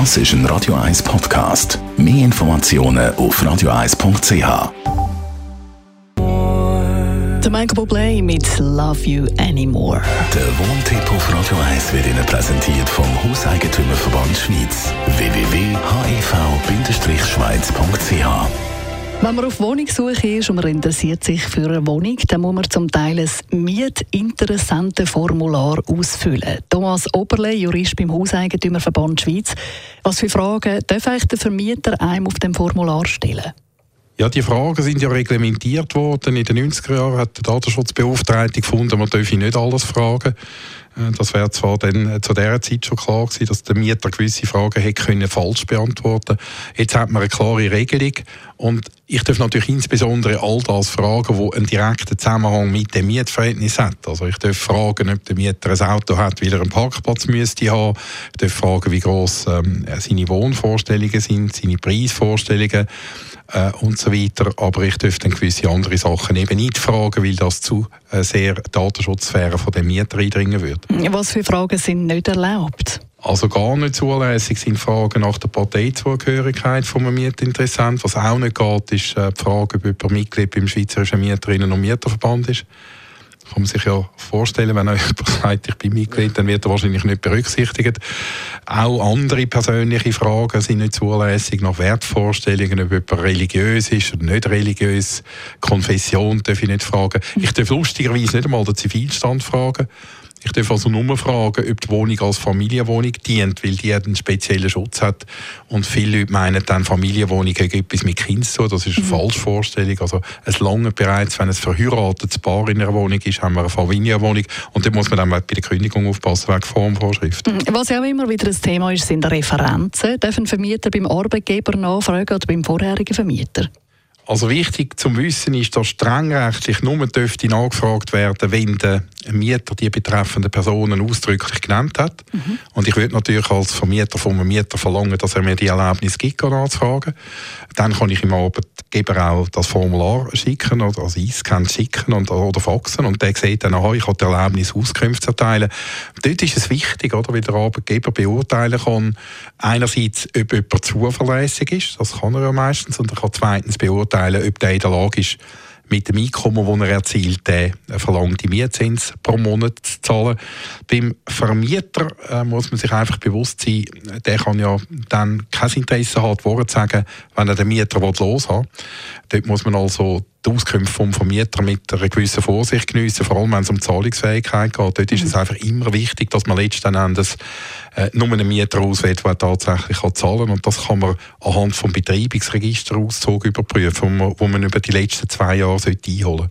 Das ist ein Radio 1 Podcast. Mehr Informationen auf radio1.ch. Der Michael Bublé mit Love You Anymore. Der Wohntipp auf Radio 1 wird Ihnen präsentiert vom Hauseigentümerverband Schweiz. www.hev-schweiz.ch Wenn man auf Wohnungssuche ist und man interessiert sich für eine Wohnung, dann muss man zum Teil ein Mietinteressentenformular ausfüllen. Thomas Oberle, Jurist beim Hauseigentümerverband Schweiz. Was für Fragen darf eigentlich der Vermieter einem auf dem Formular stellen? Ja, die Fragen sind ja reglementiert worden. In den 90er Jahren hat der Datenschutzbeauftragte gefunden, man dürfe nicht alles fragen. Äh, das wäre zwar dann äh, zu dieser Zeit schon klar gewesen, dass der Mieter gewisse Fragen hätte können falsch beantworten Jetzt hat man eine klare Regelung und ich darf natürlich insbesondere all das fragen, wo einen direkten Zusammenhang mit dem Mietverhältnis hat. Also ich darf fragen, ob der Mieter ein Auto hat, weil er einen Parkplatz müsste haben. Ich darf fragen, wie groß ähm, seine Wohnvorstellungen sind, seine Preisvorstellungen äh, und so weiter. Aber ich dürfte dann gewisse andere Sachen eben nicht fragen, weil das zu äh, sehr Datenschutzsphäre von dem Mieter eindringen würde. Was für Fragen sind nicht erlaubt? Also gar nicht zulässig sind Fragen nach der Parteizugehörigkeit von einem Mietinteressenten. Was auch nicht geht, ist äh, die Frage, ob jemand Mitglied beim Schweizerischen Mieterinnen- und Mieterverband ist kann man sich ja vorstellen, wenn jemand sagt, ich bin Mitglied, dann wird er wahrscheinlich nicht berücksichtigt. Auch andere persönliche Fragen sind nicht zulässig, nach Wertvorstellungen, ob jemand religiös ist oder nicht religiös. Konfession darf ich nicht fragen. Ich darf lustigerweise nicht einmal den Zivilstand fragen. Ich darf also nur fragen, ob die Wohnung als Familienwohnung dient, weil die einen speziellen Schutz hat. Und viele Leute meinen dann, Familienwohnung hat etwas mit Kind zu Das ist eine mhm. falsche Vorstellung. Also es lange bereits, wenn ein verheiratetes Paar in einer Wohnung ist, haben wir eine Familienwohnung. Und da muss man dann bei der Kündigung aufpassen, wegen Formvorschriften. Mhm. Was ja auch immer wieder ein Thema ist, sind Referenzen. Dürfen Vermieter beim Arbeitgeber nachfragen oder beim vorherigen Vermieter? Also wichtig zum Wissen ist, dass strengrechtlich nur dürfte nachgefragt werden, wenn der Mieter die betreffenden Personen ausdrücklich genannt hat. Mhm. Und ich würde natürlich als Vermieter vom Mieter verlangen, dass er mir die Erlaubnis gibt, nachzufragen. Dann kann ich ihm Arbeitgeber auch das Formular schicken oder als Einscan schicken und, oder faxen und der sieht dann, aha, ich habe die Erlaubnis, Auskünfte zu erteilen. Dort ist es wichtig, oder, wie der Arbeitgeber beurteilen kann, einerseits, ob jemand zuverlässig ist, das kann er ja meistens, und er kann zweitens beurteilen, ob der in der Lage ist, mit dem Einkommen, das er erzielt, der verlangte Mietzins pro Monat zu zahlen. Beim Vermieter äh, muss man sich einfach bewusst sein, der kann ja dann kein Interesse haben, Worte zu sagen, wenn er den Mieter los will. Dort muss man also die Auskünfte vom Vermieter mit einer gewissen Vorsicht geniessen, vor allem wenn es um Zahlungsfähigkeit geht. Dort ist es mhm. einfach immer wichtig, dass man letzten Endes äh, nur einen Mieter auswählt, der tatsächlich kann zahlen kann. Und das kann man anhand vom Betreibungsregisterauszug überprüfen, wo man über die letzten zwei Jahre einholen sollte.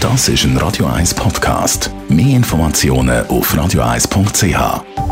Das ist ein Radio 1 Podcast. Mehr Informationen auf radio1.ch.